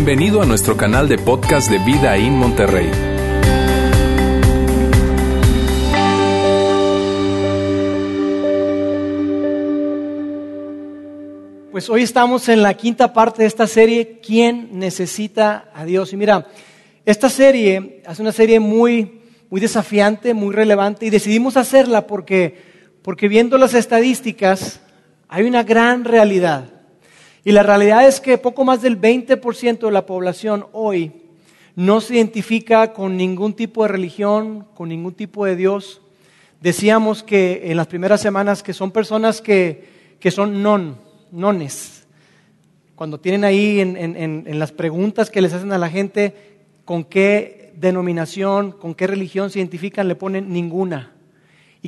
Bienvenido a nuestro canal de podcast de Vida en Monterrey. Pues hoy estamos en la quinta parte de esta serie, ¿Quién necesita a Dios? Y mira, esta serie es una serie muy, muy desafiante, muy relevante, y decidimos hacerla porque, porque viendo las estadísticas hay una gran realidad. Y la realidad es que poco más del 20% de la población hoy no se identifica con ningún tipo de religión, con ningún tipo de Dios. Decíamos que en las primeras semanas que son personas que, que son non, nones. Cuando tienen ahí en, en, en las preguntas que les hacen a la gente con qué denominación, con qué religión se identifican, le ponen ninguna.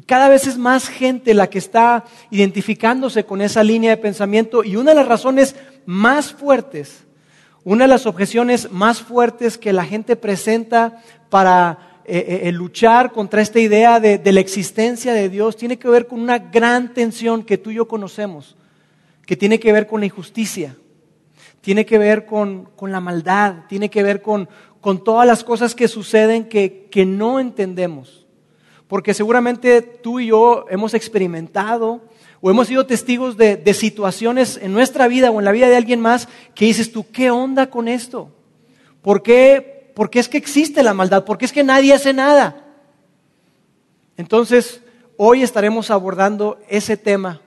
Y cada vez es más gente la que está identificándose con esa línea de pensamiento. Y una de las razones más fuertes, una de las objeciones más fuertes que la gente presenta para eh, eh, eh, luchar contra esta idea de, de, la existencia de Dios tiene que ver con una gran tensión que tú y yo conocemos, que tiene que ver con la injusticia, tiene que ver con, con la maldad, tiene que ver con, con todas las cosas que suceden que, que no entendemos porque seguramente tú y yo hemos experimentado o hemos sido testigos de, situaciones en nuestra vida o en la vida de alguien más que dices tú, ¿qué onda con esto? ¿Por qué, ¿Por qué es que existe la maldad? ¿Por qué es que nadie hace nada? Entonces, hoy estaremos abordando ese tema,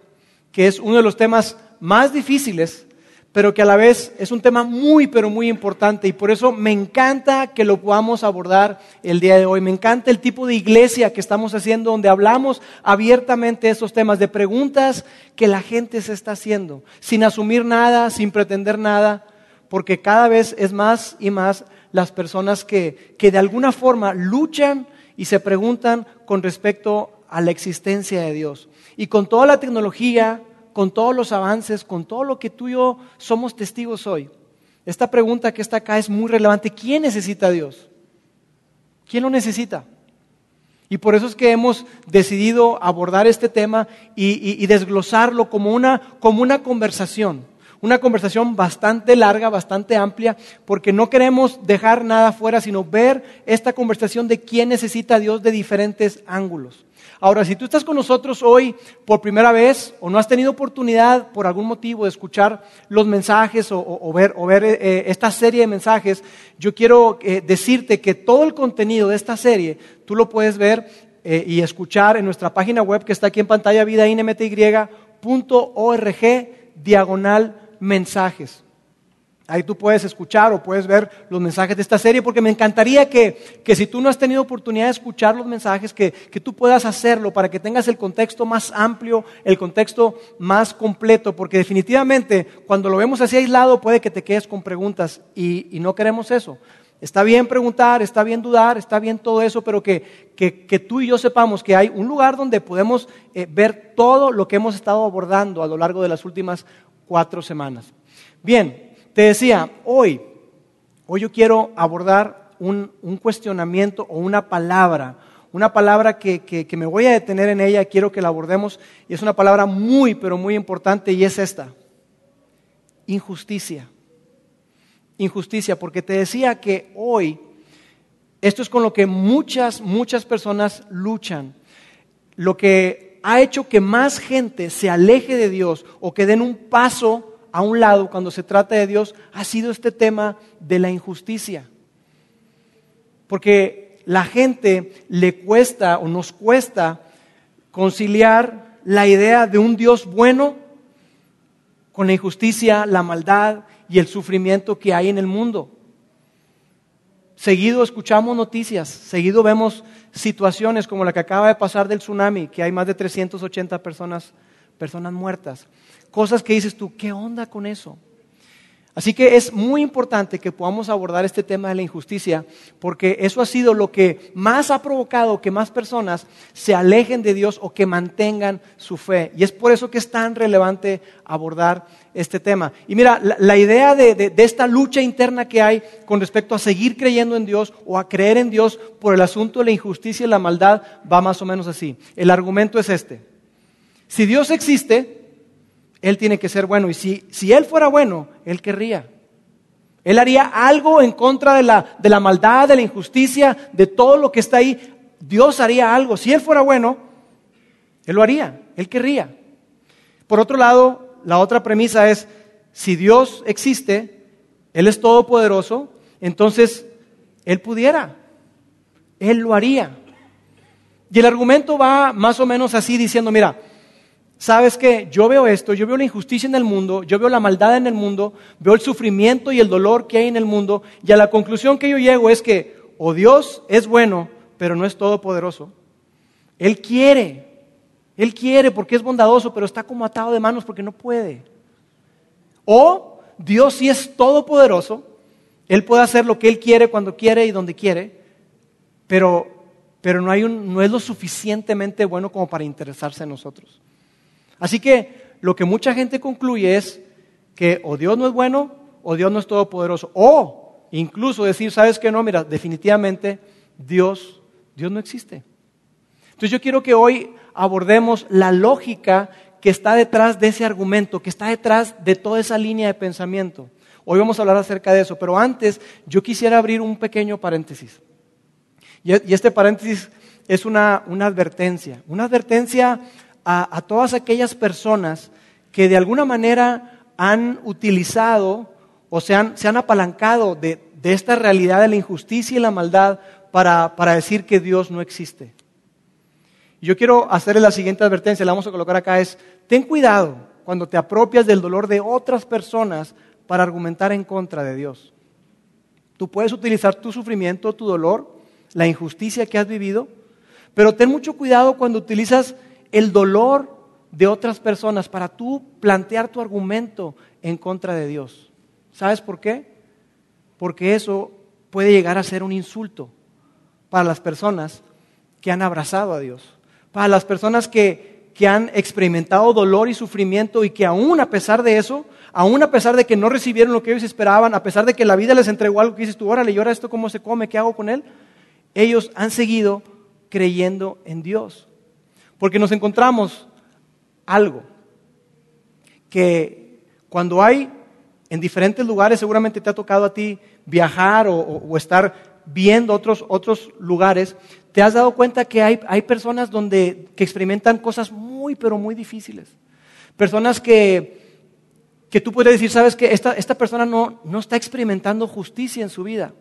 que es uno de los temas más difíciles pero que a la vez es un tema muy, pero muy importante y por eso me encanta que lo podamos abordar el día de hoy. Me encanta el tipo de iglesia que estamos haciendo donde hablamos abiertamente de estos temas, de preguntas que la gente se está haciendo, sin asumir nada, sin pretender nada, porque cada vez es más y más las personas que, que de alguna forma luchan y se preguntan con respecto a la existencia de Dios. Y con toda la tecnología, con todos los avances, con todo lo que tú y yo somos testigos hoy, esta pregunta que está acá es muy relevante. ¿Quién necesita a Dios? ¿Quién lo necesita? Y por eso es que hemos decidido abordar este tema y, desglosarlo como una, como una conversación. Una conversación bastante larga, bastante amplia, porque no queremos dejar nada fuera, sino ver esta conversación de quién necesita a Dios de diferentes ángulos. Ahora, si tú estás con nosotros hoy por primera vez o no has tenido oportunidad por algún motivo de escuchar los mensajes o, ver, eh, esta serie de mensajes, yo quiero eh, decirte que todo el contenido de esta serie tú lo puedes ver eh, y escuchar en nuestra página web que está aquí en pantalla, vidainmty.org, diagonal mensajes. Ahí tú puedes escuchar o puedes ver los mensajes de esta serie, porque me encantaría que, que si tú no has tenido oportunidad de escuchar los mensajes, que, que, tú puedas hacerlo para que tengas el contexto más amplio, el contexto más completo, porque definitivamente cuando lo vemos así aislado puede que te quedes con preguntas y, no queremos eso. Está bien preguntar, está bien dudar, está bien todo eso, pero que, que tú y yo sepamos que hay un lugar donde podemos eh, ver todo lo que hemos estado abordando a lo largo de las últimas cuatro semanas. Bien, te decía, hoy, hoy yo quiero abordar un, cuestionamiento o una palabra, una palabra que, que, me voy a detener en ella, quiero que la abordemos, y es una palabra muy, pero muy importante, y es esta, injusticia. Injusticia, porque te decía que hoy, esto es con lo que muchas, muchas personas luchan, lo que ha hecho que más gente se aleje de Dios o que den un paso a un lado cuando se trata de Dios ha sido este tema de la injusticia. Porque la gente le cuesta o nos cuesta conciliar la idea de un Dios bueno con la injusticia, la maldad y el sufrimiento que hay en el mundo. Seguido escuchamos noticias, seguido vemos situaciones como la que acaba de pasar del tsunami, que hay más de 380 personas, personas muertas cosas que dices tú, ¿qué onda con eso? Así que es muy importante que podamos abordar este tema de la injusticia, porque eso ha sido lo que más ha provocado que más personas se alejen de Dios o que mantengan su fe. Y es por eso que es tan relevante abordar este tema. Y mira, la, idea de, esta lucha interna que hay con respecto a seguir creyendo en Dios o a creer en Dios por el asunto de la injusticia y la maldad va más o menos así. El argumento es este. Si Dios existe, él tiene que ser bueno. Y si, si Él fuera bueno, Él querría. Él haría algo en contra de la, de la maldad, de la injusticia, de todo lo que está ahí. Dios haría algo. Si Él fuera bueno, Él lo haría, Él querría. Por otro lado, la otra premisa es, si Dios existe, Él es todopoderoso, entonces Él pudiera, Él lo haría. Y el argumento va más o menos así diciendo, mira, sabes que yo veo esto, yo veo la injusticia en el mundo, yo veo la maldad en el mundo, veo el sufrimiento y el dolor que hay en el mundo, y a la conclusión que yo llego es que o Dios es bueno, pero no es todopoderoso. Él quiere, Él quiere porque es bondadoso, pero está como atado de manos porque no puede. O Dios sí es todopoderoso, Él puede hacer lo que Él quiere cuando quiere y donde quiere, pero pero no, hay un, no es lo suficientemente bueno como para interesarse en nosotros. Así que lo que mucha gente concluye es que o Dios no es bueno o Dios no es todopoderoso. O incluso decir, ¿sabes qué? No, mira, definitivamente Dios, Dios no existe. Entonces yo quiero que hoy abordemos la lógica que está detrás de ese argumento, que está detrás de toda esa línea de pensamiento. Hoy vamos a hablar acerca de eso, pero antes yo quisiera abrir un pequeño paréntesis. Y este paréntesis es una, advertencia, una advertencia a, todas aquellas personas que de alguna manera han utilizado o se han, apalancado de, esta realidad de la injusticia y la maldad para, para decir que Dios no existe. Yo quiero hacerle la siguiente advertencia, la vamos a colocar acá, es, ten cuidado cuando te apropias del dolor de otras personas para argumentar en contra de Dios. Tú puedes utilizar tu sufrimiento, tu dolor, la injusticia que has vivido, pero ten mucho cuidado cuando utilizas el dolor de otras personas para tú plantear tu argumento en contra de Dios. ¿Sabes por qué? Porque eso puede llegar a ser un insulto para las personas que han abrazado a Dios, para las personas que, que han experimentado dolor y sufrimiento y que aún a pesar de eso, aún a pesar de que no recibieron lo que ellos esperaban, a pesar de que la vida les entregó algo que dices tú, órale, ¿y ahora esto cómo se come? ¿Qué hago con él? ellos han seguido creyendo en Dios. Porque nos encontramos algo que cuando hay en diferentes lugares, seguramente te ha tocado a ti viajar o, estar viendo otros, otros lugares, te has dado cuenta que hay, hay personas donde, que experimentan cosas muy, pero muy difíciles. Personas que, que tú puedes decir, sabes que esta, esta persona no, no está experimentando justicia en su vida.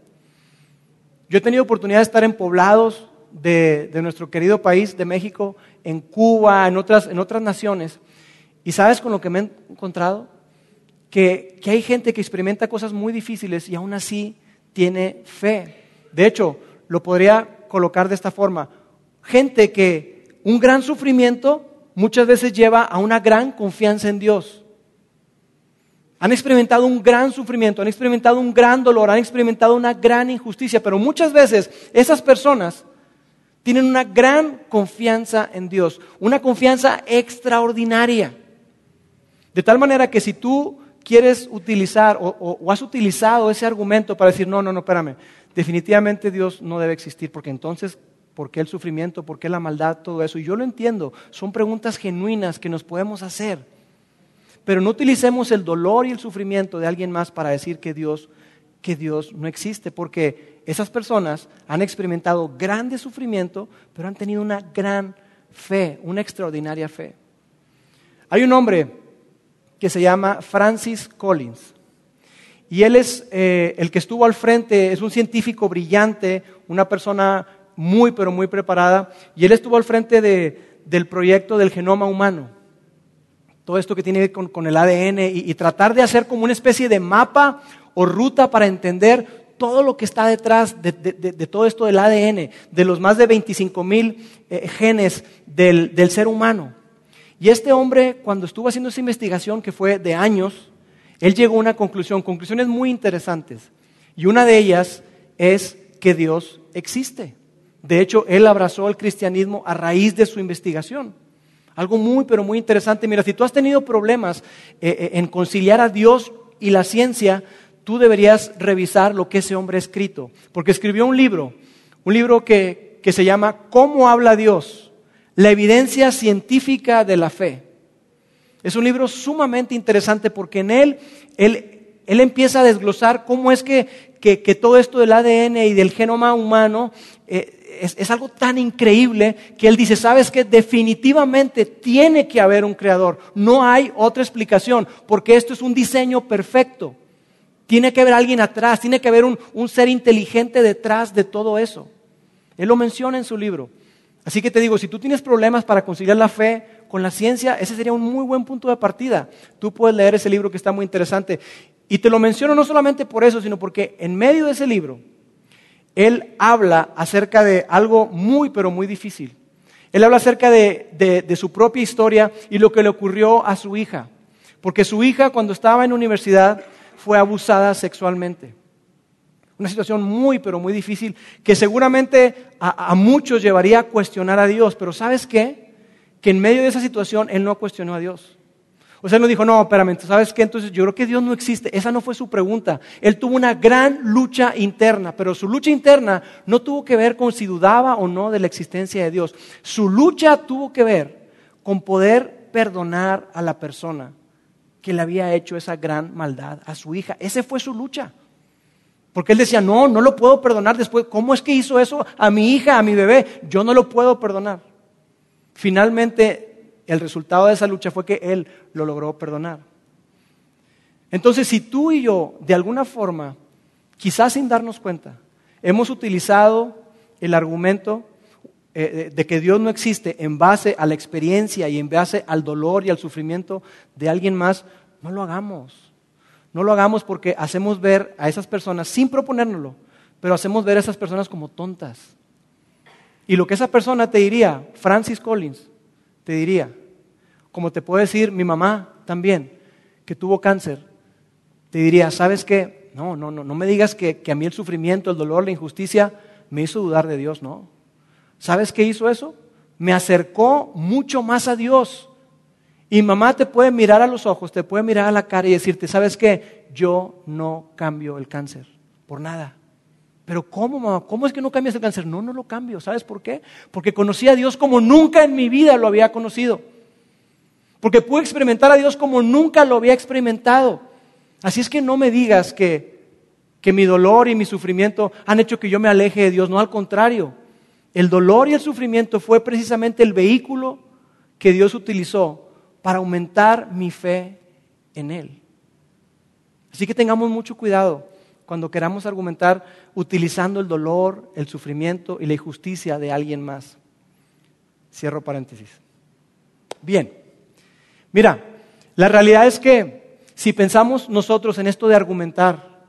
Yo he tenido oportunidad de estar en poblados de, nuestro querido país, de México, en Cuba, en otras, en otras naciones. ¿Y sabes con lo que me he encontrado? Que, que hay gente que experimenta cosas muy difíciles y aún así tiene fe. De hecho, lo podría colocar de esta forma. Gente que un gran sufrimiento muchas veces lleva a una gran confianza en Dios. Han experimentado un gran sufrimiento, han experimentado un gran dolor, han experimentado una gran injusticia, pero muchas veces esas personas tienen una gran confianza en Dios, una confianza extraordinaria. De tal manera que si tú quieres utilizar o, has utilizado ese argumento para decir, no, no, no, espérame, definitivamente Dios no debe existir, porque entonces, ¿por qué el sufrimiento? ¿Por qué la maldad? Todo eso. Y yo lo entiendo, son preguntas genuinas que nos podemos hacer. Pero no utilicemos el dolor y el sufrimiento de alguien más para decir que Dios, que Dios no existe, porque esas personas han experimentado grande sufrimiento, pero han tenido una gran fe, una extraordinaria fe. Hay un hombre que se llama Francis Collins. Y él es eh, el que estuvo al frente, es un científico brillante, una persona muy, pero muy preparada, y él estuvo al frente del proyecto del genoma humano todo esto que tiene que ver con, el ADN y, tratar de hacer como una especie de mapa o ruta para entender todo lo que está detrás de, todo esto del ADN, de los más de 25 mil eh, genes del, ser humano. Y este hombre, cuando estuvo haciendo esa investigación, que fue de años, él llegó a una conclusión, conclusiones muy interesantes. Y una de ellas es que Dios existe. De hecho, él abrazó el cristianismo a raíz de su investigación. Algo muy, pero muy interesante. Mira, si tú has tenido problemas eh, eh, en conciliar a Dios y la ciencia, tú deberías revisar lo que ese hombre ha escrito. Porque escribió un libro, un libro que, que se llama ¿Cómo habla Dios? La evidencia científica de la fe. Es un libro sumamente interesante porque en él, él él empieza a desglosar cómo es que, que, todo esto del ADN y del genoma humano eh, es, es, algo tan increíble que él dice, sabes que definitivamente tiene que haber un creador, no hay otra explicación, porque esto es un diseño perfecto. Tiene que haber alguien atrás, tiene que haber un, un ser inteligente detrás de todo eso. Él lo menciona en su libro. Así que te digo, si tú tienes problemas para conciliar la fe con la ciencia, ese sería un muy buen punto de partida. Tú puedes leer ese libro que está muy interesante. Y te lo menciono no solamente por eso, sino porque en medio de ese libro, él habla acerca de algo muy, pero muy difícil. Él habla acerca de, de, su propia historia y lo que le ocurrió a su hija. Porque su hija, cuando estaba en universidad, fue abusada sexualmente. Una situación muy, pero muy difícil que seguramente a, muchos llevaría a cuestionar a Dios. Pero ¿sabes qué? Que en medio de esa situación él no cuestionó a Dios. O sea, él no dijo, no, espérame, ¿sabes qué? Entonces yo creo que Dios no existe. Esa no fue su pregunta. Él tuvo una gran lucha interna, pero su lucha interna no tuvo que ver con si dudaba o no de la existencia de Dios. Su lucha tuvo que ver con poder perdonar a la persona que le había hecho esa gran maldad a su hija. Esa fue su lucha. Porque él decía, no, no lo puedo perdonar después. ¿Cómo es que hizo eso a mi hija, a mi bebé? Yo no lo puedo perdonar. Finalmente, el resultado de esa lucha fue que él lo logró perdonar. Entonces, si tú y yo, de alguna forma, quizás sin darnos cuenta, hemos utilizado el argumento eh, de que Dios no existe en base a la experiencia y en base al dolor y al sufrimiento de alguien más, no lo hagamos. No lo hagamos porque hacemos ver a esas personas, sin proponérnoslo, pero hacemos ver a esas personas como tontas. Y lo que esa persona te diría, Francis Collins, te diría, como te puede decir mi mamá también, que tuvo cáncer, te diría, ¿sabes qué? No, no, no, no me digas que, que a mí el sufrimiento, el dolor, la injusticia me hizo dudar de Dios, no. ¿Sabes qué hizo eso? Me acercó mucho más a Dios y mamá te puede mirar a los ojos, te puede mirar a la cara y decirte, ¿sabes qué? Yo no cambio el cáncer, por nada. Pero ¿cómo, mamá? ¿Cómo es que no cambias el cáncer? No, no lo cambio. ¿Sabes por qué? Porque conocí a Dios como nunca en mi vida lo había conocido. Porque pude experimentar a Dios como nunca lo había experimentado. Así es que no me digas que, que mi dolor y mi sufrimiento han hecho que yo me aleje de Dios. No, al contrario. El dolor y el sufrimiento fue precisamente el vehículo que Dios utilizó para aumentar mi fe en Él. Así que tengamos mucho cuidado cuando queramos argumentar utilizando el dolor, el sufrimiento y la injusticia de alguien más. Cierro paréntesis. Bien, mira, la realidad es que si pensamos nosotros en esto de argumentar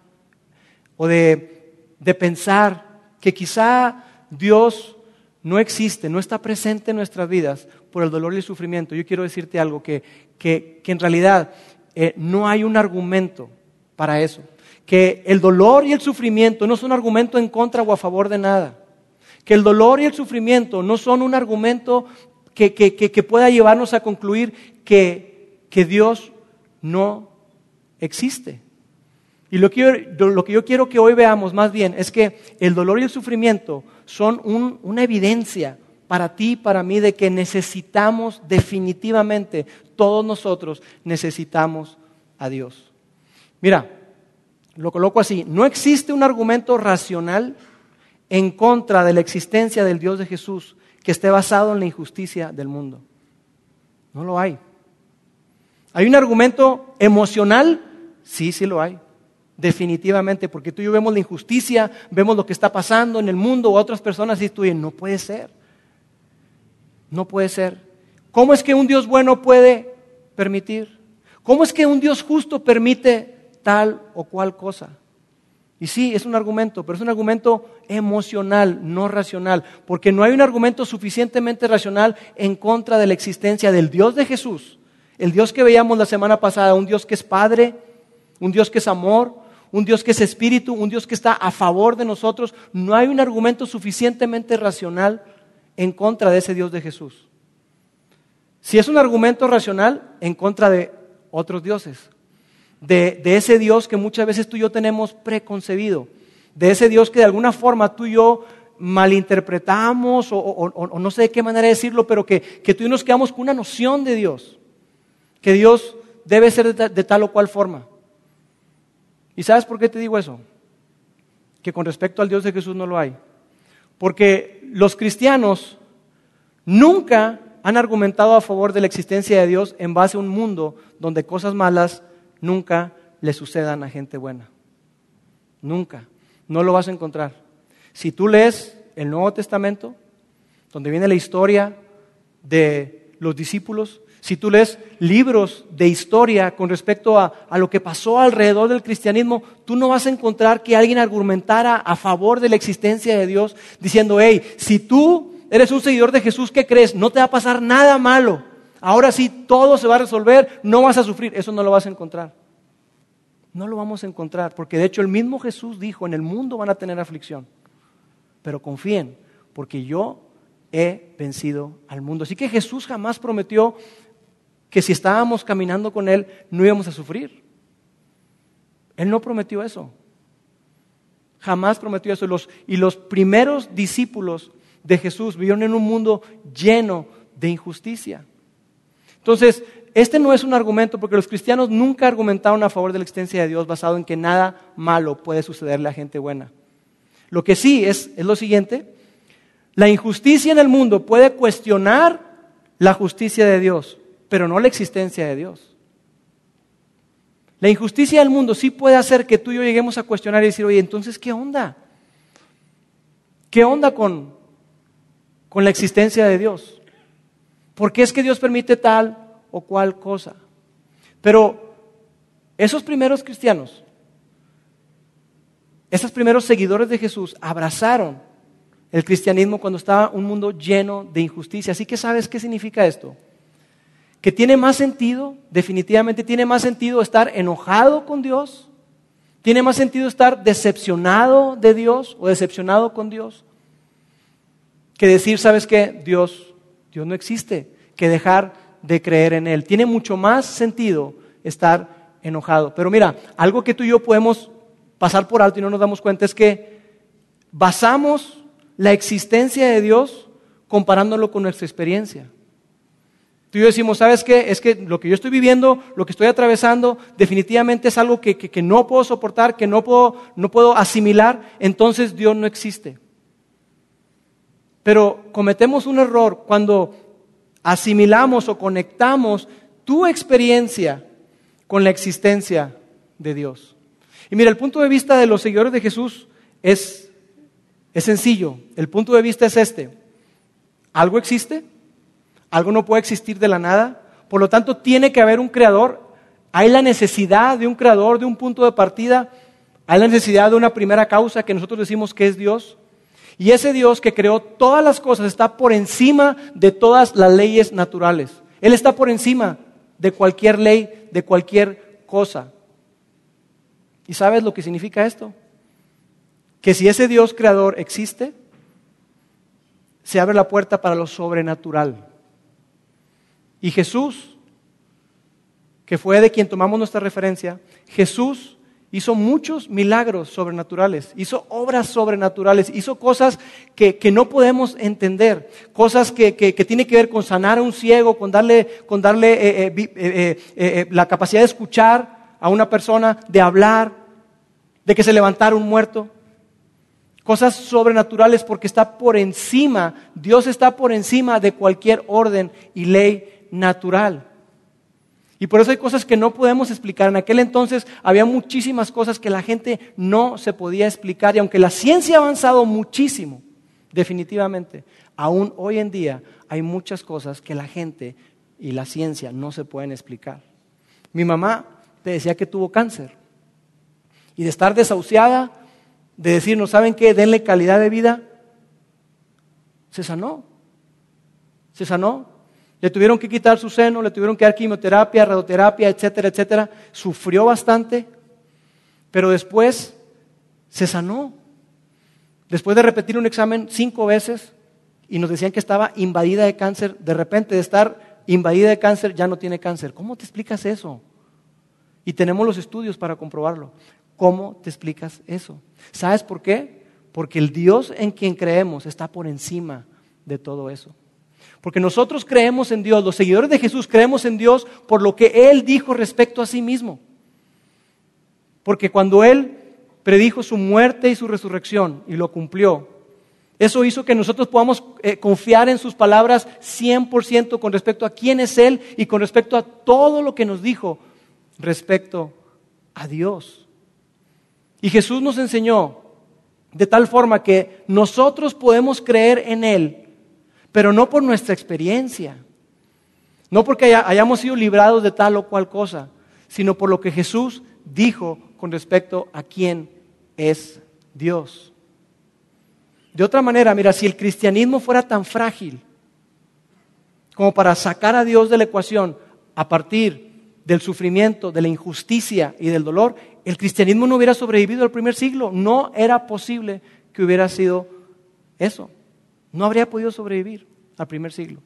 o de, de pensar que quizá Dios no existe, no está presente en nuestras vidas por el dolor y el sufrimiento, yo quiero decirte algo, que, que, en realidad eh, no hay un argumento para eso. Que el dolor y el sufrimiento no son argumento en contra o a favor de nada. Que el dolor y el sufrimiento no son un argumento que, que pueda llevarnos a concluir que, Dios no existe. Y lo que, yo, lo que, yo, quiero que hoy veamos más bien es que el dolor y el sufrimiento son una evidencia para ti y para mí de que necesitamos definitivamente, todos nosotros necesitamos a Dios. Mira, lo coloco así, no existe un argumento racional en contra de la existencia del Dios de Jesús que esté basado en la injusticia del mundo. No lo hay. ¿Hay un argumento emocional? Sí, sí lo hay. Definitivamente, porque tú y yo vemos la injusticia, vemos lo que está pasando en el mundo o otras personas y tú dices, no puede ser. No puede ser. ¿Cómo es que un Dios bueno puede permitir? ¿Cómo es que un Dios justo permite tal o cual cosa? Y sí, es un argumento, pero es un argumento emocional, no racional, porque no hay un argumento suficientemente racional en contra de la existencia del Dios de Jesús, el Dios que veíamos la semana pasada, un Dios que es Padre, un Dios que es amor, un Dios que es espíritu, un Dios que está a favor de nosotros. No hay un argumento suficientemente racional en contra de ese Dios de Jesús. Si es un argumento racional, en contra de otros dioses, de, ese Dios que muchas veces tú y yo tenemos preconcebido, de ese Dios que de alguna forma tú y yo malinterpretamos o, no sé de qué manera decirlo, pero que, tú y nos quedamos con una noción de Dios, que Dios debe ser de tal o cual forma. ¿Y sabes por qué te digo eso? Que con respecto al Dios de Jesús no lo hay. Porque los cristianos nunca han argumentado a favor de la existencia de Dios en base a un mundo donde cosas malas nunca le sucedan a gente buena. Nunca. No lo vas a encontrar. Si tú lees el Nuevo Testamento, donde viene la historia de los discípulos, si tú lees libros de historia con respecto a, lo que pasó alrededor del cristianismo, tú no vas a encontrar que alguien argumentara a favor de la existencia de Dios diciendo, hey, si tú eres un seguidor de Jesús, ¿qué crees? No te va a pasar nada malo. Ahora sí, todo se va a resolver, no vas a sufrir. Eso no lo vas a encontrar. No lo vamos a encontrar, porque de hecho el mismo Jesús dijo, en el mundo van a tener aflicción, pero confíen, porque yo he vencido al mundo. Así que Jesús jamás prometió que si estábamos caminando con Él no íbamos a sufrir. Él no prometió eso. Jamás prometió eso. y los primeros discípulos de Jesús vivieron en un mundo lleno de injusticia. Entonces, este no es un argumento porque los cristianos nunca argumentaron a favor de la existencia de Dios basado en que nada malo puede sucederle a gente buena. Lo que sí es, es lo siguiente, la injusticia en el mundo puede cuestionar la justicia de Dios pero no la existencia de Dios. La injusticia del mundo sí puede hacer que tú y yo lleguemos a cuestionar y decir, oye, entonces, ¿qué onda? ¿Qué onda con, con la existencia de Dios? ¿Por qué es que Dios permite tal o cual cosa? Pero esos primeros cristianos, esos primeros seguidores de Jesús abrazaron el cristianismo cuando estaba un mundo lleno de injusticia. Así que sabes qué significa esto que tiene más sentido, definitivamente tiene más sentido estar enojado con Dios, tiene más sentido estar decepcionado de Dios o decepcionado con Dios, que decir, ¿sabes qué? Dios, Dios no existe, que dejar de creer en Él. Tiene mucho más sentido estar enojado. Pero mira, algo que tú y yo podemos pasar por alto y no nos damos cuenta es que basamos la existencia de Dios comparándolo con nuestra experiencia. Tú y yo decimos, ¿sabes qué? Es que lo que yo estoy viviendo, lo que estoy atravesando, definitivamente es algo que, no puedo soportar, que no puedo, no puedo asimilar, entonces Dios no existe. Pero cometemos un error cuando asimilamos o conectamos tu experiencia con la existencia de Dios. Y mira, el punto de vista de los seguidores de Jesús es, es sencillo. El punto de vista es este. ¿Algo existe? Algo no puede existir de la nada. Por lo tanto, tiene que haber un creador. Hay la necesidad de un creador, de un punto de partida. Hay la necesidad de una primera causa que nosotros decimos que es Dios. Y ese Dios que creó todas las cosas está por encima de todas las leyes naturales. Él está por encima de cualquier ley, de cualquier cosa. ¿Y sabes lo que significa esto? Que si ese Dios creador existe, se abre la puerta para lo sobrenatural. Y Jesús, que fue de quien tomamos nuestra referencia, Jesús hizo muchos milagros sobrenaturales, hizo obras sobrenaturales, hizo cosas que, no podemos entender, cosas que, que, tienen que ver con sanar a un ciego, con darle, con darle eh, eh, eh, la capacidad de escuchar a una persona, de hablar, de que se levantara un muerto. Cosas sobrenaturales porque está por encima, Dios está por encima de cualquier orden y ley natural. Y por eso hay cosas que no podemos explicar. En aquel entonces había muchísimas cosas que la gente no se podía explicar. Y aunque la ciencia ha avanzado muchísimo, definitivamente, aún hoy en día hay muchas cosas que la gente y la ciencia no se pueden explicar. Mi mamá te decía que tuvo cáncer. Y de estar desahuciada, de decir, no saben qué, denle calidad de vida, se sanó. Se sanó le tuvieron que quitar su seno, le tuvieron que dar quimioterapia, radioterapia, etcétera, etcétera. Sufrió bastante, pero después se sanó. Después de repetir un examen cinco veces y nos decían que estaba invadida de cáncer, de repente de estar invadida de cáncer ya no tiene cáncer. ¿Cómo te explicas eso? Y tenemos los estudios para comprobarlo. ¿Cómo te explicas eso? ¿Sabes por qué? Porque el Dios en quien creemos está por encima de todo eso. Porque nosotros creemos en Dios, los seguidores de Jesús creemos en Dios por lo que Él dijo respecto a sí mismo. Porque cuando Él predijo su muerte y su resurrección y lo cumplió, eso hizo que nosotros podamos eh, confiar en sus palabras 100% con respecto a quién es Él y con respecto a todo lo que nos dijo respecto a Dios. Y Jesús nos enseñó de tal forma que nosotros podemos creer en Él, pero no por nuestra experiencia, no porque hayamos sido librados de tal o cual cosa, sino por lo que Jesús dijo con respecto a quién es Dios. De otra manera, mira, si el cristianismo fuera tan frágil como para sacar a Dios de la ecuación a partir del sufrimiento, de la injusticia y del dolor, el cristianismo no hubiera sobrevivido al primer siglo. No era posible que hubiera sido eso. No habría podido sobrevivir al primer siglo.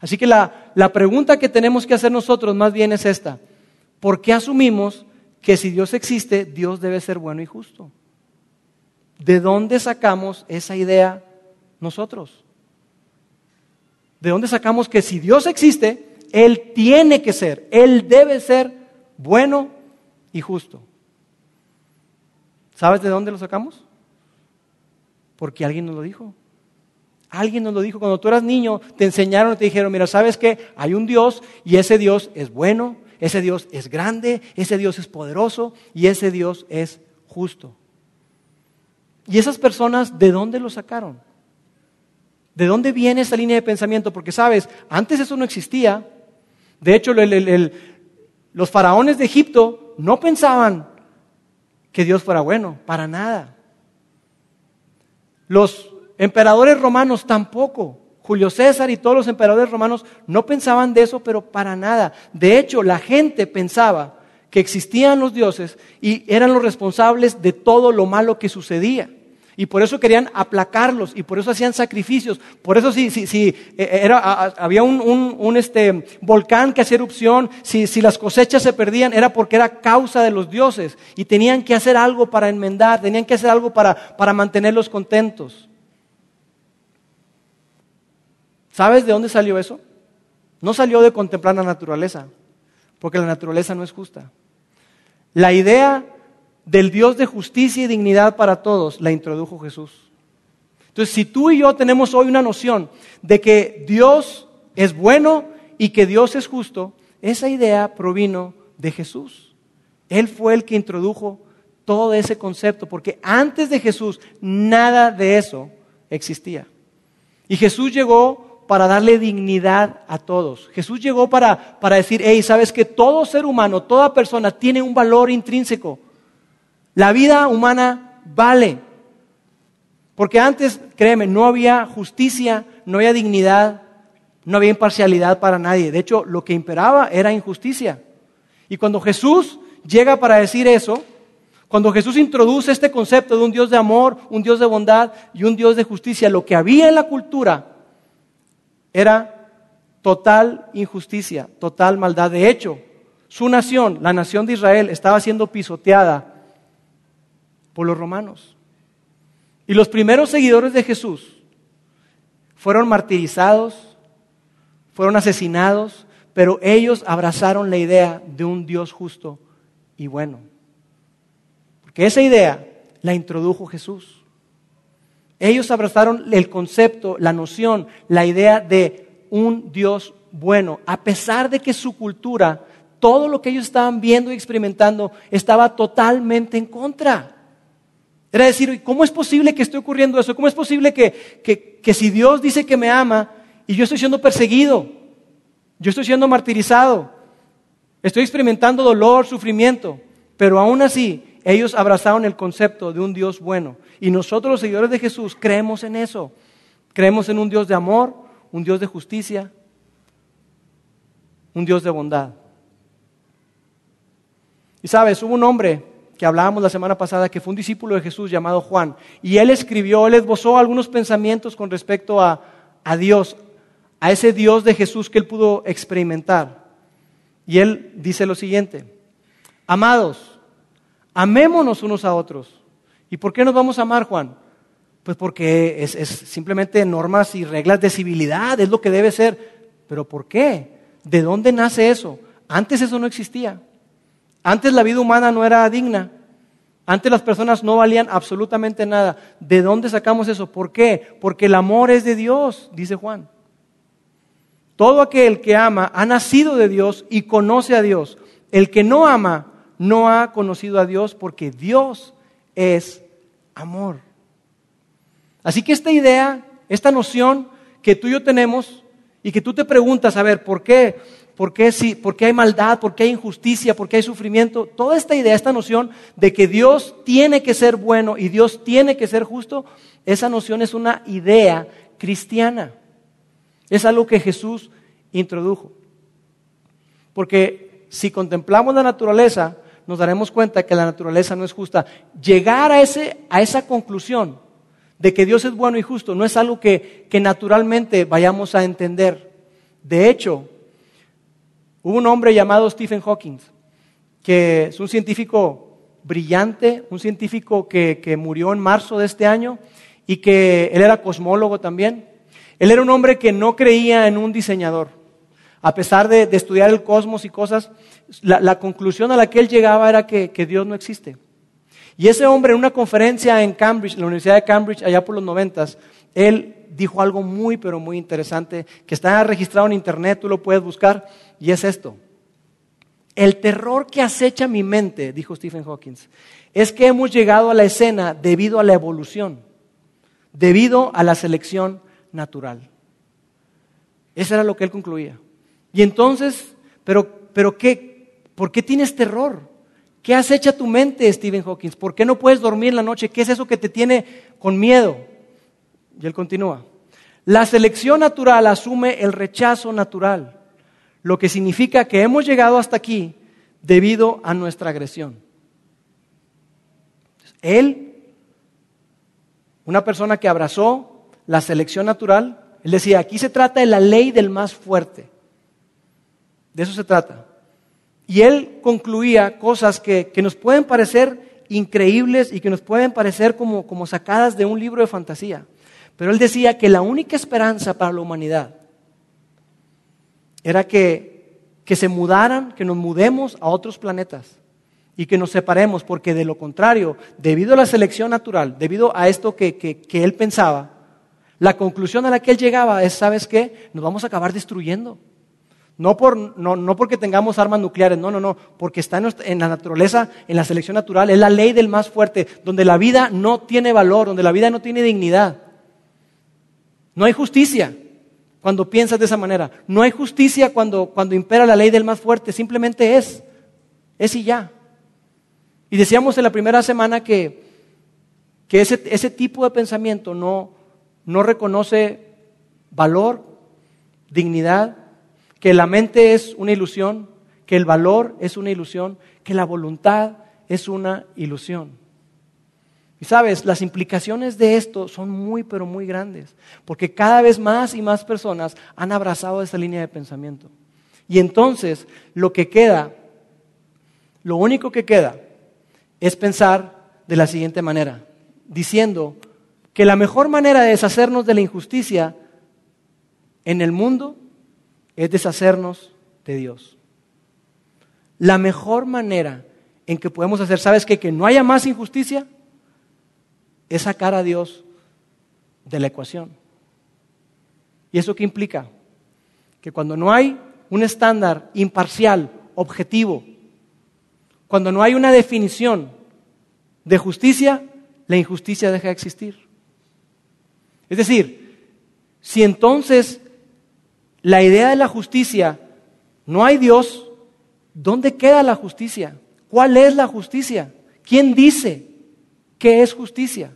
Así que la, la pregunta que tenemos que hacer nosotros más bien es esta. ¿Por qué asumimos que si Dios existe, Dios debe ser bueno y justo? ¿De dónde sacamos esa idea nosotros? ¿De dónde sacamos que si Dios existe, Él tiene que ser, Él debe ser bueno y justo? ¿Sabes de dónde lo sacamos? Porque alguien nos lo dijo. Alguien nos lo dijo. Cuando tú eras niño, te enseñaron te dijeron, mira, ¿sabes qué? Hay un Dios y ese Dios es bueno, ese Dios es grande, ese Dios es poderoso y ese Dios es justo. ¿Y esas personas de dónde lo sacaron? ¿De dónde viene esa línea de pensamiento? Porque sabes, antes eso no existía. De hecho, los faraones de Egipto no pensaban que Dios fuera bueno, para nada. Los emperadores romanos tampoco. Julio César y todos los emperadores romanos no pensaban de eso, pero para nada. De hecho, la gente pensaba que existían los dioses y eran los responsables de todo lo malo que sucedía. Y por eso querían aplacarlos y por eso hacían sacrificios. Por eso si, si, eh, era, había un, este, volcán que hacía erupción, si, las cosechas se perdían, era porque era causa de los dioses. Y tenían que hacer algo para enmendar, tenían que hacer algo para mantenerlos contentos. ¿Sabes de dónde salió eso? No salió de contemplar la naturaleza, porque la naturaleza no es justa. La idea del Dios de justicia y dignidad para todos la introdujo Jesús. Entonces, si tú y yo tenemos hoy una noción de que Dios es bueno y que Dios es justo, esa idea provino de Jesús. Él fue el que introdujo todo ese concepto, porque antes de Jesús nada de eso existía. Y Jesús llegó para darle dignidad a todos. Jesús llegó para, para decir, hey, sabes que todo ser humano, toda persona tiene un valor intrínseco. La vida humana vale. Porque antes, créeme, no había justicia, no había dignidad, no había imparcialidad para nadie. De hecho, lo que imperaba era injusticia. Y cuando Jesús llega para decir eso, cuando Jesús introduce este concepto de un Dios de amor, un Dios de bondad y un Dios de justicia, lo que había en la cultura era total injusticia, total maldad. De hecho, su nación, la nación de Israel, estaba siendo pisoteada por los romanos. Y los primeros seguidores de Jesús fueron martirizados, fueron asesinados, pero ellos abrazaron la idea de un Dios justo y bueno. Porque esa idea la introdujo Jesús. Ellos abrazaron el concepto, la noción, la idea de un Dios bueno, a pesar de que su cultura, todo lo que ellos estaban viendo y experimentando, estaba totalmente en contra. Era decir, ¿cómo es posible que esté ocurriendo eso? ¿Cómo es posible que, que si Dios dice que me ama y yo estoy siendo perseguido? Yo estoy siendo martirizado. Estoy experimentando dolor, sufrimiento. Pero aún así, ellos abrazaron el concepto de un Dios bueno. Y nosotros los seguidores de Jesús creemos en eso. Creemos en un Dios de amor, un Dios de justicia, un Dios de bondad. Y sabes, hubo un hombre que hablábamos la semana pasada que fue un discípulo de Jesús llamado Juan. Y él escribió, él esbozó algunos pensamientos con respecto a, a Dios, a ese Dios de Jesús que él pudo experimentar. Y él dice lo siguiente, amados, Amémonos unos a otros. ¿Y por qué nos vamos a amar, Juan? Pues porque es, simplemente normas y reglas de civilidad, es lo que debe ser. ¿Pero por qué? ¿De dónde nace eso? Antes eso no existía. Antes la vida humana no era digna, Antes las personas no valían absolutamente nada. ¿De dónde sacamos eso? ¿Por qué? Porque el amor es de Dios, dice Juan. Todo aquel que ama ha nacido de Dios y conoce a Dios. El que no ama no ha conocido a Dios porque Dios es amor. Así que esta idea, esta noción que tú y yo tenemos y que tú te preguntas, a ver, ¿por qué? ¿Por qué, sí, ¿Por qué hay maldad? ¿Por qué hay injusticia? ¿Por qué hay sufrimiento? Toda esta idea, esta noción de que Dios tiene que ser bueno y Dios tiene que ser justo, esa noción es una idea cristiana. Es algo que Jesús introdujo. Porque si contemplamos la naturaleza, nos daremos cuenta que la naturaleza no es justa. Llegar a, ese, a esa conclusión de que Dios es bueno y justo no es algo que, que naturalmente vayamos a entender. De hecho, Hubo un hombre llamado Stephen Hawking, que es un científico brillante, un científico que, murió en marzo de este año y que él era cosmólogo también. Él era un hombre que no creía en un diseñador. A pesar de, estudiar el cosmos y cosas, la, conclusión a la que él llegaba era que, que Dios no existe. Y ese hombre en una conferencia en Cambridge, en la Universidad de Cambridge, allá por los noventas, él dijo algo muy, pero muy interesante, que está registrado en internet, tú lo puedes buscar, y es esto. El terror que acecha mi mente, dijo Stephen Hawking, es que hemos llegado a la escena debido a la evolución, debido a la selección natural. Eso era lo que él concluía. Y entonces, pero, pero qué, ¿por qué tienes terror? ¿Qué acecha tu mente, Stephen Hawking? ¿Por qué no puedes dormir en la noche? ¿Qué es eso que te tiene con miedo? Y él continúa. La selección natural asume el rechazo natural, lo que significa que hemos llegado hasta aquí debido a nuestra agresión. Él, una persona que abrazó la selección natural, él decía, aquí se trata de la ley del más fuerte. De eso se trata. Y él concluía cosas que, nos pueden parecer increíbles y que nos pueden parecer como, como sacadas de un libro de fantasía. Pero él decía que la única esperanza para la humanidad era que, que se mudaran, que nos mudemos a otros planetas y que nos separemos, porque de lo contrario, debido a la selección natural, debido a esto que, que, él pensaba, la conclusión a la que él llegaba es, ¿sabes qué? Nos vamos a acabar destruyendo. No, por, no, porque tengamos armas nucleares, no, no, no, porque está en, en, la naturaleza, en la selección natural, es la ley del más fuerte, donde la vida no tiene valor, donde la vida no tiene dignidad. No hay justicia cuando piensas de esa manera. No hay justicia cuando, cuando impera la ley del más fuerte. Simplemente es. Es y ya. Y decíamos en la primera semana que, que ese, ese, tipo de pensamiento no, no reconoce valor, dignidad, que la mente es una ilusión, que el valor es una ilusión, que la voluntad es una ilusión. Y sabes, las implicaciones de esto son muy, pero muy grandes, porque cada vez más y más personas han abrazado esa línea de pensamiento. Y entonces lo que queda, lo único que queda, es pensar de la siguiente manera, diciendo que la mejor manera de deshacernos de la injusticia en el mundo es deshacernos de Dios. La mejor manera en que podemos hacer, ¿sabes qué? Que no haya más injusticia es sacar a Dios de la ecuación. ¿Y eso qué implica? Que cuando no hay un estándar imparcial, objetivo, cuando no hay una definición de justicia, la injusticia deja de existir. Es decir, si entonces la idea de la justicia no hay Dios, ¿dónde queda la justicia? ¿Cuál es la justicia? ¿Quién dice qué es justicia?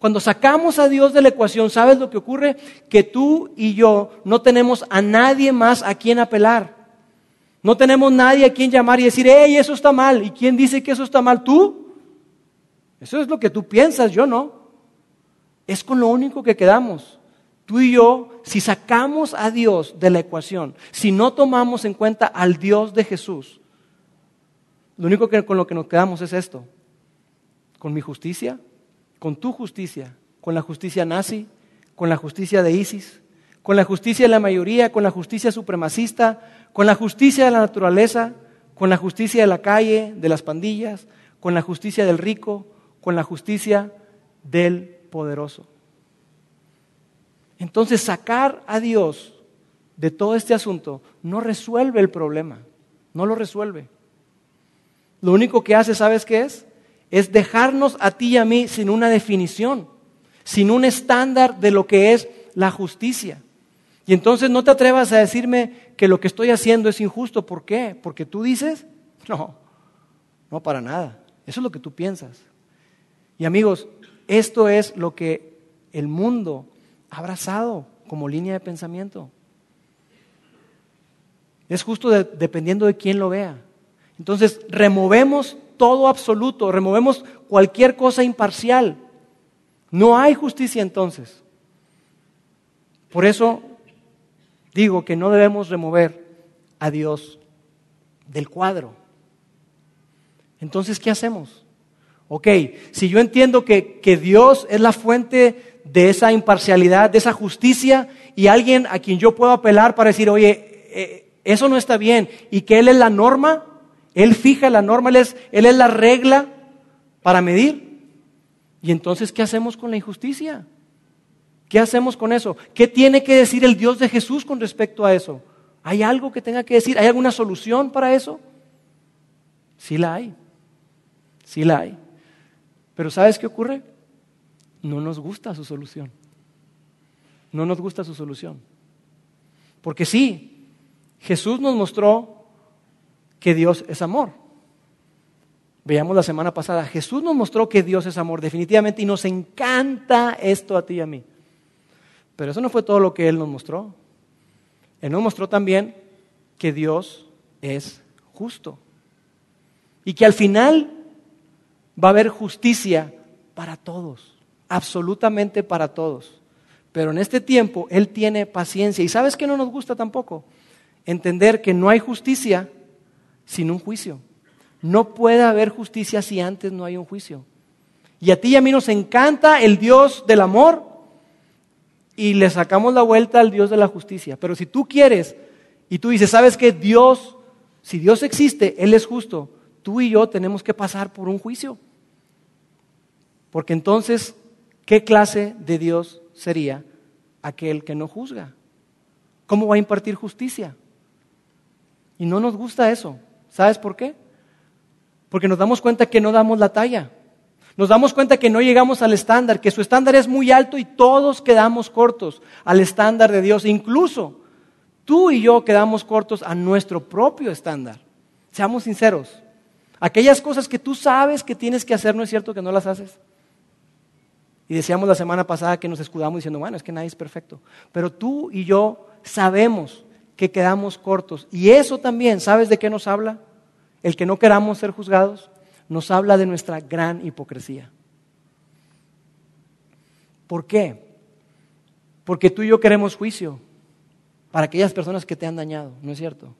Cuando sacamos a Dios de la ecuación, ¿sabes lo que ocurre? Que tú y yo no tenemos a nadie más a quien apelar. No tenemos nadie a quien llamar y decir, hey, eso está mal. ¿Y quién dice que eso está mal? ¿Tú? Eso es lo que tú piensas, yo no. Es con lo único que quedamos. Tú y yo, si sacamos a Dios de la ecuación, si no tomamos en cuenta al Dios de Jesús, lo único que con lo que nos quedamos es esto. Con mi justicia, con tu justicia, con la justicia nazi, con la justicia de ISIS, con la justicia de la mayoría, con la justicia supremacista, con la justicia de la naturaleza, con la justicia de la calle, de las pandillas, con la justicia del rico, con la justicia del poderoso. Entonces sacar a Dios de todo este asunto no resuelve el problema, no lo resuelve. Lo único que hace, ¿sabes qué es? Es dejarnos a ti y a mí sin una definición, sin un estándar de lo que es la justicia. Y entonces no te atrevas a decirme que lo que estoy haciendo es injusto. ¿Por qué? Porque tú dices, no, no para nada. Eso es lo que tú piensas. Y amigos, esto es lo que el mundo abrazado como línea de pensamiento. Es justo dependiendo de quién lo vea. Entonces, removemos todo absoluto, removemos cualquier cosa imparcial. No hay justicia entonces. Por eso digo que no debemos remover a Dios del cuadro. Entonces, ¿qué hacemos? Ok, si yo entiendo que, que, Dios es la fuente de esa imparcialidad, de esa justicia, y alguien a quien yo puedo apelar para decir, oye, eh, eso no está bien, y que Él es la norma, Él fija la norma, Él es, él es la regla para medir. Y entonces, ¿qué hacemos con la injusticia? ¿Qué hacemos con eso? ¿Qué tiene que decir el Dios de Jesús con respecto a eso? ¿Hay algo que tenga que decir? ¿Hay alguna solución para eso? Sí la hay. Sí la hay. Pero ¿sabes qué ocurre? No nos gusta su solución. No nos gusta su solución. Porque sí, Jesús nos mostró que Dios es amor. Veíamos la semana pasada, Jesús nos mostró que Dios es amor definitivamente y nos encanta esto a ti y a mí. Pero eso no fue todo lo que Él nos mostró. Él nos mostró también que Dios es justo. Y que al final va a haber justicia para todos, absolutamente para todos. Pero en este tiempo Él tiene paciencia. ¿Y sabes que no nos gusta tampoco? Entender que no hay justicia sin un juicio. No puede haber justicia si antes no hay un juicio. Y a ti y a mí nos encanta el Dios del amor, y le sacamos la vuelta al Dios de la justicia. Pero si tú quieres y tú dices, ¿sabes que Dios, si Dios existe, Él es justo, tú y yo tenemos que pasar por un juicio. Porque entonces, ¿qué clase de Dios sería aquel que no juzga? ¿Cómo va a impartir justicia? Y no nos gusta eso. ¿Sabes por qué? Porque nos damos cuenta que no damos la talla. Nos damos cuenta que no llegamos al estándar, que su estándar es muy alto y todos quedamos cortos al estándar de Dios. Incluso tú y yo quedamos cortos a nuestro propio estándar. Seamos sinceros. Aquellas cosas que tú sabes que tienes que hacer, ¿no es cierto que no las haces? Y decíamos la semana pasada que nos escudamos diciendo, bueno, es que nadie es perfecto. Pero tú y yo sabemos que quedamos cortos. Y eso también, ¿sabes de qué nos habla? El que no queramos ser juzgados nos habla de nuestra gran hipocresía. ¿Por qué? Porque tú y yo queremos juicio para aquellas personas que te han dañado, ¿no es cierto?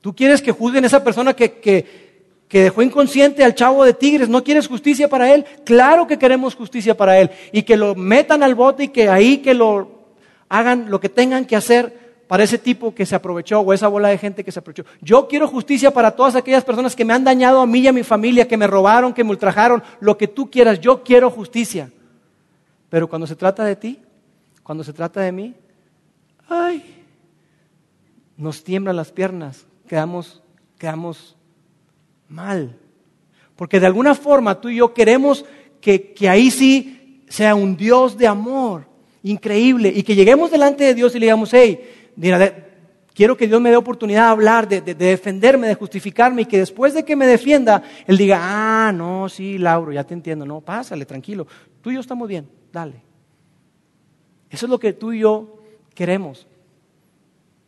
Tú quieres que juzguen a esa persona que, que, dejó inconsciente al chavo de Tigres, ¿no quieres justicia para él? Claro que queremos justicia para él y que lo metan al bote y que ahí que lo hagan lo que tengan que hacer para ese tipo que se aprovechó o esa bola de gente que se aprovechó. Yo quiero justicia para todas aquellas personas que me han dañado a mí y a mi familia, que me robaron, que me ultrajaron, lo que tú quieras. Yo quiero justicia. Pero cuando se trata de ti, cuando se trata de mí, ay, nos tiemblan las piernas, quedamos, quedamos mal. Porque de alguna forma tú y yo queremos que, que ahí sí sea un Dios de amor increíble y que lleguemos delante de Dios y le digamos, hey, quiero que Dios me dé oportunidad de hablar, de, defenderme, de justificarme y que después de que me defienda, Él diga, ah, no, sí, Lauro, ya te entiendo, no, pásale, tranquilo, tú y yo estamos bien, dale. Eso es lo que tú y yo queremos.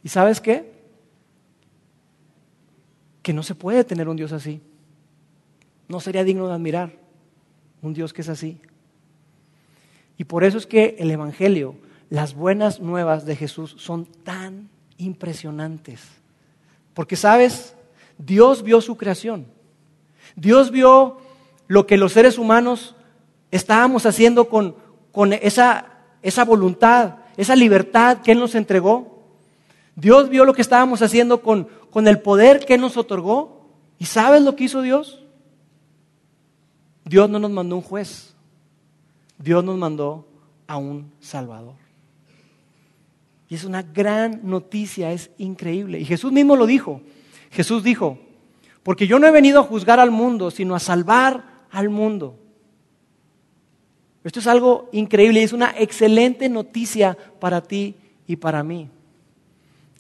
¿Y sabes qué? Que no se puede tener un Dios así. No sería digno de admirar un Dios que es así. Y por eso es que el Evangelio las buenas nuevas de Jesús son tan impresionantes. Porque, ¿sabes? Dios vio su creación. Dios vio lo que los seres humanos estábamos haciendo con, esa, esa voluntad, esa libertad que Él nos entregó. Dios vio lo que estábamos haciendo con, con el poder que nos otorgó. ¿Y sabes lo que hizo Dios? Dios no nos mandó un juez, Dios nos mandó a un Salvador. Y es una gran noticia, es increíble. Y Jesús mismo lo dijo. Jesús dijo, porque yo no he venido a juzgar al mundo, sino a salvar al mundo. Esto es algo increíble y es una excelente noticia para ti y para mí.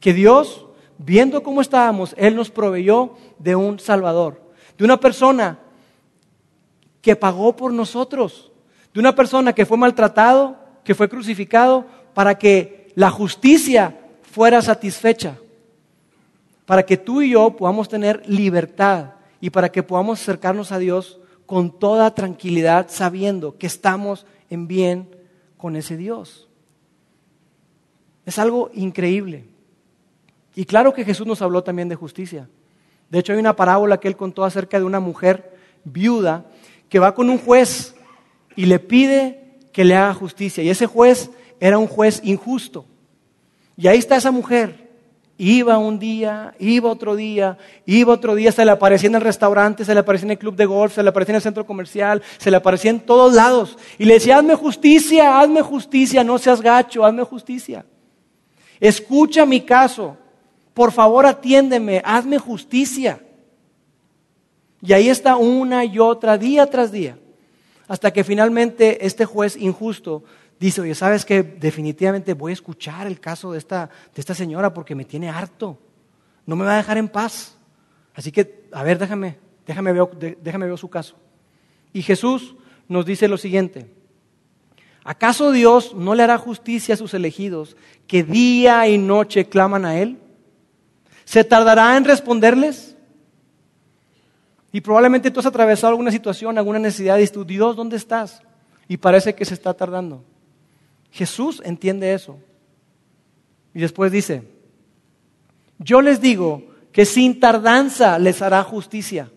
Que Dios, viendo cómo estábamos, Él nos proveyó de un Salvador, de una persona que pagó por nosotros, de una persona que fue maltratado, que fue crucificado, para que la justicia fuera satisfecha, para que tú y yo podamos tener libertad y para que podamos acercarnos a Dios con toda tranquilidad, sabiendo que estamos en bien con ese Dios. Es algo increíble. Y claro que Jesús nos habló también de justicia. De hecho, hay una parábola que él contó acerca de una mujer viuda que va con un juez y le pide que le haga justicia. Y ese juez era un juez injusto. Y ahí está esa mujer. Iba un día, iba otro día, iba otro día, se le aparecía en el restaurante, se le aparecía en el club de golf, se le aparecía en el centro comercial, se le aparecía en todos lados. Y le decía, hazme justicia, hazme justicia, no seas gacho, hazme justicia. Escucha mi caso, por favor atiéndeme, hazme justicia. Y ahí está una y otra, día tras día, hasta que finalmente este juez injusto dice, oye, ¿sabes que Definitivamente voy a escuchar el caso de esta, de esta señora porque me tiene harto. No me va a dejar en paz. Así que, a ver, déjame, déjame ver, déjame ver su caso. Y Jesús nos dice lo siguiente. ¿Acaso Dios no le hará justicia a sus elegidos que día y noche claman a Él? ¿Se tardará en responderles? Y probablemente tú has atravesado alguna situación, alguna necesidad y dices, Dios, ¿dónde estás? Y parece que se está tardando. Jesús entiende eso. Y después dice, yo les digo que sin tardanza les hará justicia.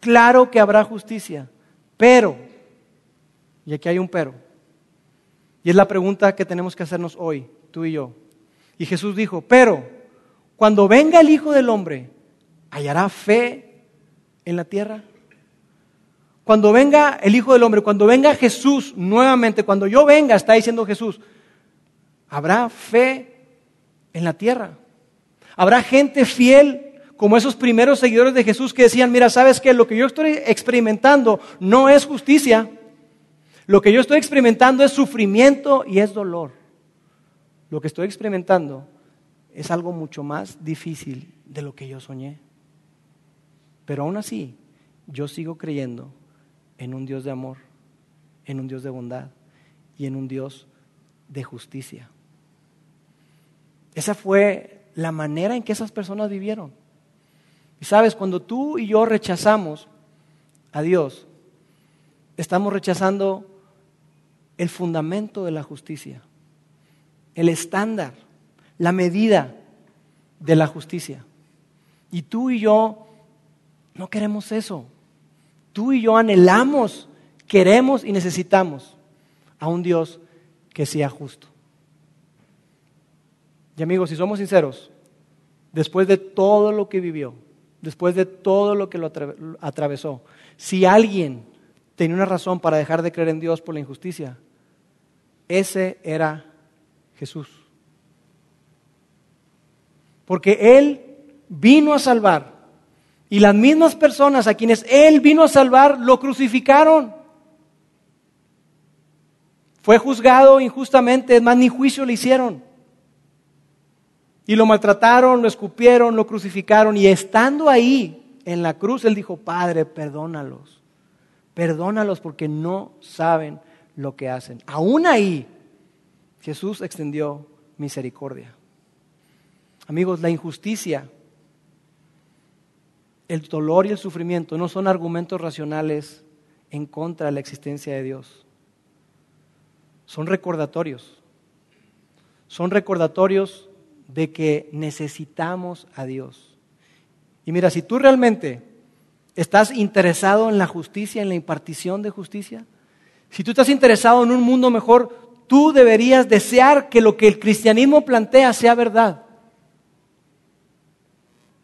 Claro que habrá justicia, pero, y aquí hay un pero, y es la pregunta que tenemos que hacernos hoy, tú y yo. Y Jesús dijo, pero cuando venga el Hijo del Hombre, ¿hallará fe en la tierra? Cuando venga el Hijo del Hombre, cuando venga Jesús nuevamente, cuando yo venga, está diciendo Jesús, habrá fe en la tierra. Habrá gente fiel como esos primeros seguidores de Jesús que decían, mira, ¿sabes qué? Lo que yo estoy experimentando no es justicia. Lo que yo estoy experimentando es sufrimiento y es dolor. Lo que estoy experimentando es algo mucho más difícil de lo que yo soñé. Pero aún así, yo sigo creyendo en un Dios de amor, en un Dios de bondad y en un Dios de justicia. Esa fue la manera en que esas personas vivieron. Y sabes, cuando tú y yo rechazamos a Dios, estamos rechazando el fundamento de la justicia, el estándar, la medida de la justicia. Y tú y yo no queremos eso tú y yo anhelamos, queremos y necesitamos a un Dios que sea justo. Y amigos, si somos sinceros, después de todo lo que vivió, después de todo lo que lo atravesó, si alguien tenía una razón para dejar de creer en Dios por la injusticia, ese era Jesús. Porque Él vino a salvar y las mismas personas a quienes Él vino a salvar lo crucificaron. Fue juzgado injustamente, es más, ni juicio le hicieron. Y lo maltrataron, lo escupieron, lo crucificaron. Y estando ahí en la cruz, Él dijo, Padre, perdónalos. Perdónalos porque no saben lo que hacen. Aún ahí, Jesús extendió misericordia. Amigos, la injusticia el dolor y el sufrimiento no son argumentos racionales en contra de la existencia de Dios. Son recordatorios. Son recordatorios de que necesitamos a Dios. Y mira, si tú realmente estás interesado en la justicia, en la impartición de justicia, si tú estás interesado en un mundo mejor, tú deberías desear que lo que el cristianismo plantea sea verdad.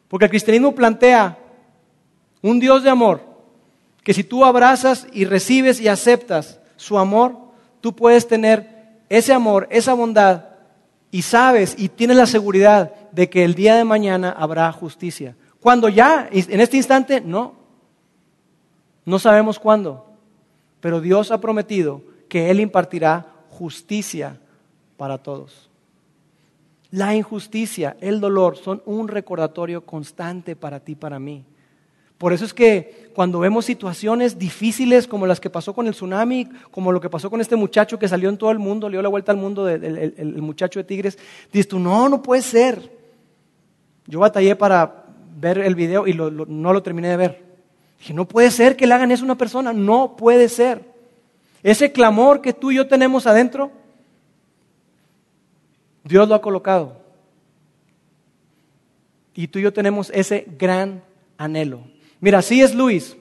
Porque el cristianismo plantea un Dios de amor que si tú abrazas y recibes y aceptas su amor, tú puedes tener ese amor, esa bondad, y sabes y tienes la seguridad de que el día de mañana habrá justicia. Cuando ya, en este instante, no. No sabemos cuándo, pero Dios ha prometido que Él impartirá justicia para todos. La injusticia, el dolor son un recordatorio constante para ti, para mí. Por eso es que cuando vemos situaciones difíciles como las que pasó con el tsunami, como lo que pasó con este muchacho que salió en todo el mundo, le dio la vuelta al mundo, el, muchacho de Tigres, dices tú, no, no puede ser. Yo batallé para ver el video y no lo terminé de ver. Dije, no puede ser que le hagan eso a una persona, no puede ser. Ese clamor que tú y yo tenemos adentro, Dios lo ha colocado. Y tú y yo tenemos ese gran anhelo. Mira, así es Luis,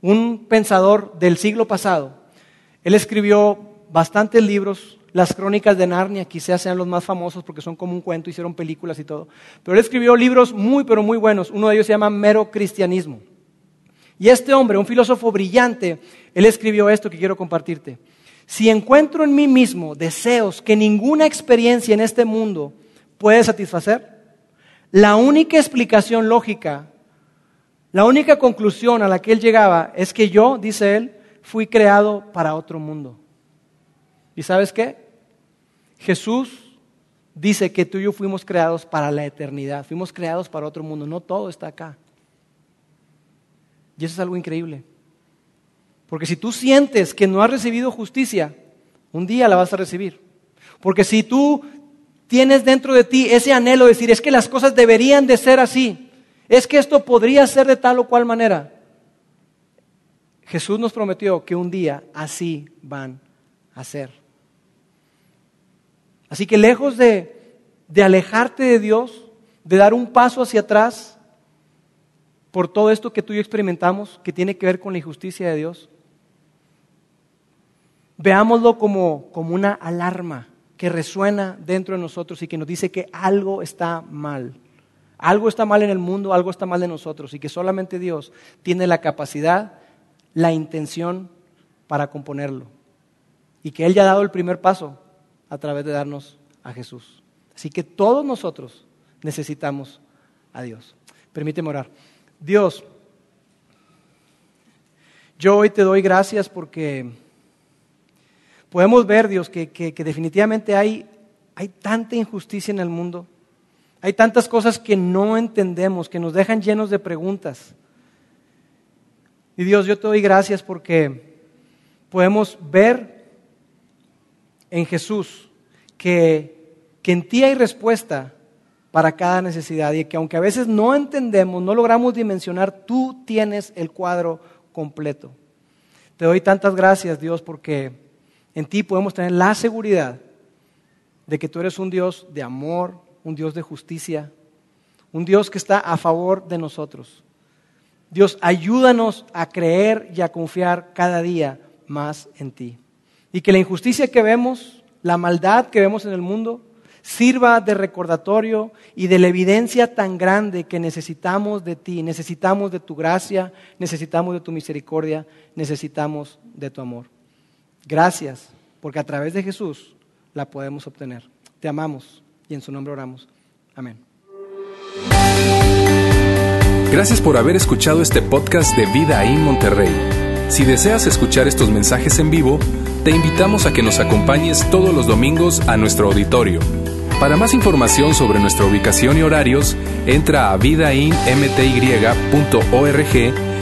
un pensador del siglo pasado. Él escribió bastantes libros, las crónicas de Narnia quizás sean los más famosos porque son como un cuento, hicieron películas y todo. Pero él escribió libros muy, pero muy buenos. Uno de ellos se llama Mero Cristianismo. Y este hombre, un filósofo brillante, él escribió esto que quiero compartirte. Si encuentro en mí mismo deseos que ninguna experiencia en este mundo puede satisfacer, la única explicación lógica, la única conclusión a la que él llegaba es que yo, dice él, fui creado para otro mundo. ¿Y sabes qué? Jesús dice que tú y yo fuimos creados para la eternidad, fuimos creados para otro mundo, no todo está acá. Y eso es algo increíble. Porque si tú sientes que no has recibido justicia, un día la vas a recibir. Porque si tú tienes dentro de ti ese anhelo de decir, es que las cosas deberían de ser así, es que esto podría ser de tal o cual manera, Jesús nos prometió que un día así van a ser. Así que lejos de, de alejarte de Dios, de dar un paso hacia atrás, por todo esto que tú y yo experimentamos, que tiene que ver con la injusticia de Dios. Veámoslo como, como una alarma que resuena dentro de nosotros y que nos dice que algo está mal. Algo está mal en el mundo, algo está mal en nosotros y que solamente Dios tiene la capacidad, la intención para componerlo. Y que Él ya ha dado el primer paso a través de darnos a Jesús. Así que todos nosotros necesitamos a Dios. Permíteme orar. Dios, yo hoy te doy gracias porque podemos ver, Dios, que, definitivamente hay, hay tanta injusticia en el mundo. Hay tantas cosas que no entendemos, que nos dejan llenos de preguntas. Y Dios, yo te doy gracias porque podemos ver en Jesús que, que en ti hay respuesta para cada necesidad y que aunque a veces no entendemos, no logramos dimensionar, tú tienes el cuadro completo. Te doy tantas gracias, Dios, porque en ti podemos tener la seguridad de que tú eres un Dios de amor, un Dios de justicia, un Dios que está a favor de nosotros. Dios, ayúdanos a creer y a confiar cada día más en ti. Y que la injusticia que vemos, la maldad que vemos en el mundo, sirva de recordatorio y de la evidencia tan grande que necesitamos de ti, necesitamos de tu gracia, necesitamos de tu misericordia, necesitamos de tu amor. Gracias, porque a través de Jesús la podemos obtener. Te amamos y en su nombre oramos. Amén. Gracias por haber escuchado este podcast de Vida en Monterrey. Si deseas escuchar estos mensajes en vivo, te invitamos a que nos acompañes todos los domingos a nuestro auditorio para más información sobre nuestra ubicación y horarios, entra a vidainmty.org